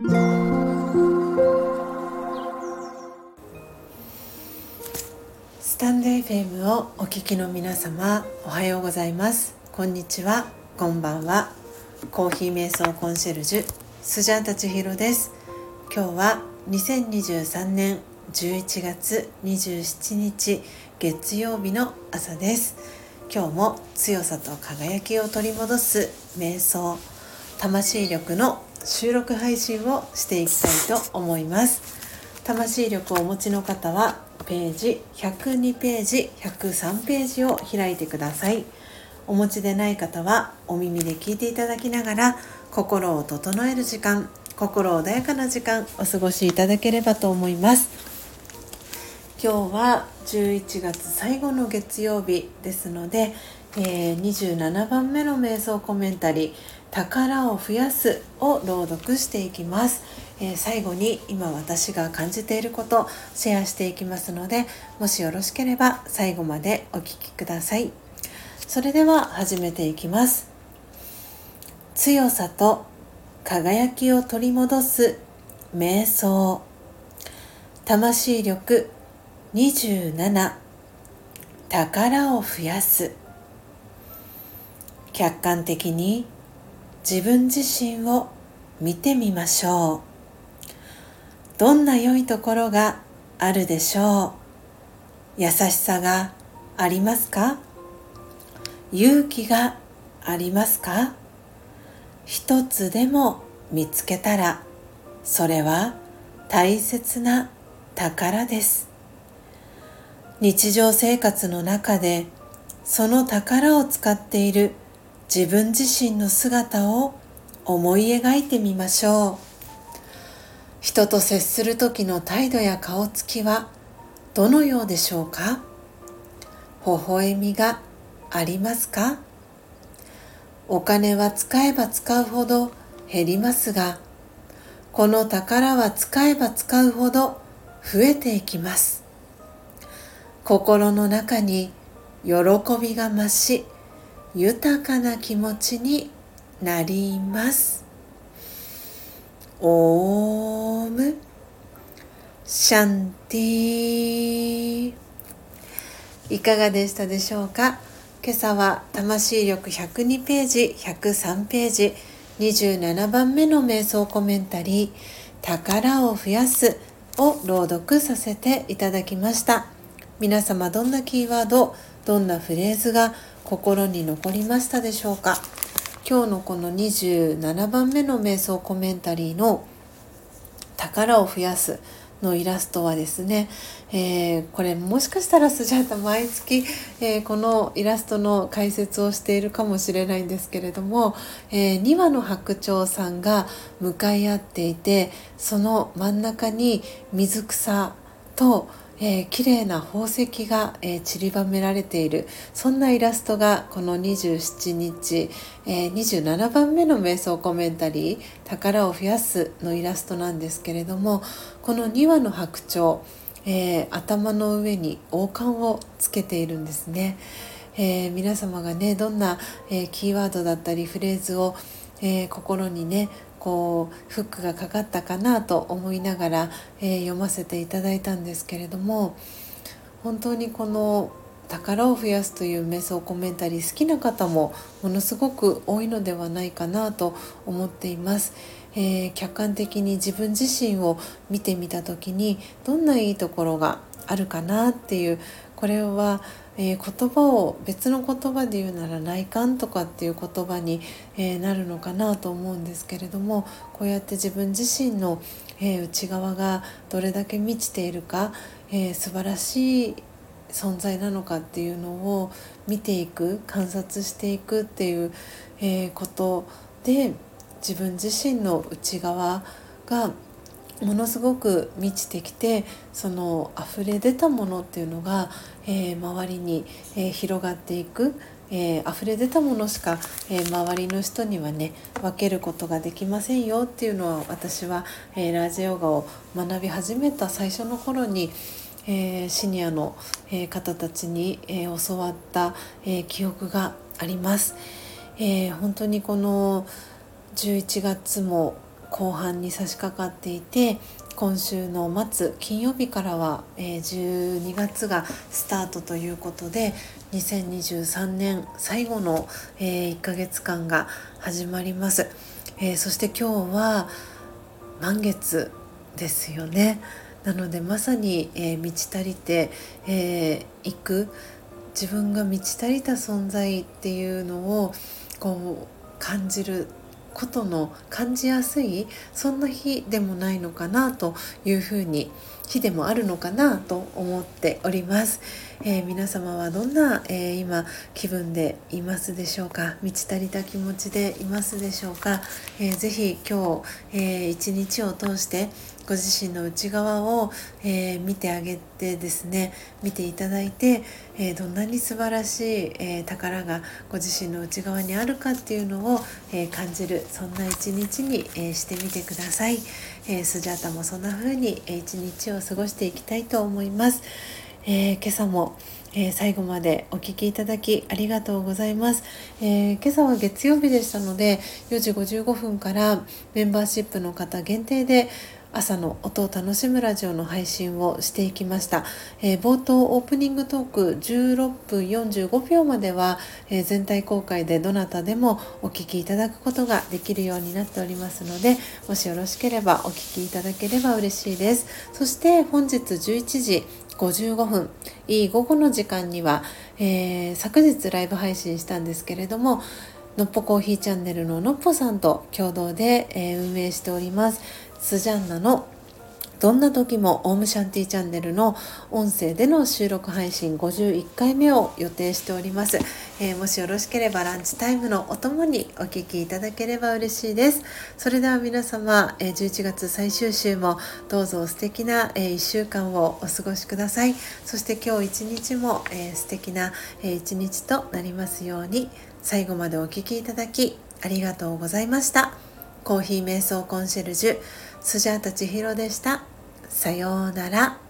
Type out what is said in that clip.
スタンド FM をお聞きの皆様おはようございます。こんにちは。こんばんは。コーヒー瞑想コンシェルジュスジャータチヒロです。今日は2023年11月27日月曜日の朝です。今日も強さと輝きを取り戻す瞑想魂力の収録配信をしていきたいと思います。魂力をお持ちの方はページ102ページ103ページを開いてください。お持ちでない方はお耳で聞いていただきながら心を整える時間心穏やかな時間お過ごしいただければと思います。今日は11月最後の月曜日ですので、えー、27番目の瞑想コメンタリー「宝を増やす」を朗読していきます。えー、最後に今私が感じていることシェアしていきますのでもしよろしければ最後までお聴きください。それでは始めていきます。強さと輝きを取り戻す瞑想。魂力27宝を増やす。客観的に自分自身を見てみましょう。どんな良いところがあるでしょう？優しさがありますか？勇気がありますか？一つでも見つけたらそれは大切な宝です。日常生活の中でその宝を使っている自分自身の姿を思い描いてみましょう。人と接する時の態度や顔つきはどのようでしょうか？微笑みがありますか？お金は使えば使うほど減りますがこの宝は使えば使うほど増えていきます。心の中に喜びが増し豊かな気持ちになります。オーム。シャンティいかがでしたでしょうか？今朝は魂力102ページ103ページ27番目の瞑想コメンタリー宝を増やすを朗読させていただきました。皆様どんなキーワードどんなフレーズが心に残りましたでしょうか？今日のこの27番目の瞑想コメンタリーの「宝を増やす」のイラストはですね、えー、これもしかしたらスジャータ毎月、えー、このイラストの解説をしているかもしれないんですけれども、えー、2羽の白鳥さんが向かい合っていてその真ん中に水草とえー、綺麗な宝石が、えー、散りばめられているそんなイラストがこの27日、えー、27番目の瞑想コメンタリー「宝を増やす」のイラストなんですけれどもこの2羽の白鳥、えー、頭の上に王冠をつけているんですね。えー、皆様がねどんな、えー、キーワードだったりフレーズを、えー、心にねこうフックがかかったかなと思いながら、えー、読ませていただいたんですけれども本当にこの「宝を増やす」という瞑想コメンタリー好きな方もものすごく多いのではないかなと思っています。えー、客観的に自分自身を見てみた時にどんないいところがあるかなっていうこれはえー、言葉を別の言葉で言うなら内観とかっていう言葉に、えー、なるのかなと思うんですけれどもこうやって自分自身の、えー、内側がどれだけ満ちているか、えー、素晴らしい存在なのかっていうのを見ていく観察していくっていう、えことで自分自身の内側がものすごく満ちてきてその溢れ出たものっていうのが、えー、周りに、えー、広がっていく、えー、溢れ出たものしか、えー、周りの人にはね分けることができませんよっていうのは私は、えー、ラジヨガを学び始めた最初の頃に、えー、シニアの、えー、方たちに、えー、教わった、えー、記憶があります。えー、本当にこの11月も後半に差し掛かっていて今週の末金曜日からは、え、12月がスタートということで2023年最後の、え、1ヶ月間が始まります、え、そして今日は満月ですよね。なのでまさに、え、満ち足りてい、えー、く自分が満ち足りた存在っていうのをこう感じることの感じやすいそんな日でもないのかなというふうに日でもあるのかなと思っております、えー、皆様はどんな、えー、今気分でいますでしょうか？満ち足りた気持ちでいますでしょうか、えー、ぜひ今日、えー、一日を通してご自身の内側を、えー、見てあげてですね見ていただいて、えー、どんなに素晴らしい、えー、宝がご自身の内側にあるかっていうのを、え感じるそんな一日に、えしてみてください、えスジャータもそんな風に、え一日を過ごしていきたいと思います、え今朝もえー、最後までお聴きいただきありがとうございます、えー、今朝は月曜日でしたので4時55分からメンバーシップの方限定で朝の音を楽しむラジオの配信をしていきました、えー、冒頭オープニングトーク16分45秒までは、えー、全体公開でどなたでもお聞きいただくことができるようになっておりますのでもしよろしければお聞きいただければ嬉しいです。そして本日11時55分。いい午後の時間には、えー、昨日ライブ配信したんですけれどものっぽコーヒーチャンネルののっぽさんと共同で、えー、運営しております。スジャンナのどんな時もオームシャンティチャンネルの音声での収録配信51回目を予定しております、えー、もしよろしければランチタイムのお供にお聞きいただければ嬉しいです。それでは皆様、えー、11月最終週もどうぞ素敵な、えー、1週間をお過ごしください。そして今日一日も、えー、素敵な、えー、一日となりますように最後までお聴きいただきありがとうございました。コーヒー瞑想コンシェルジュスジャータ千尋でした。さようなら。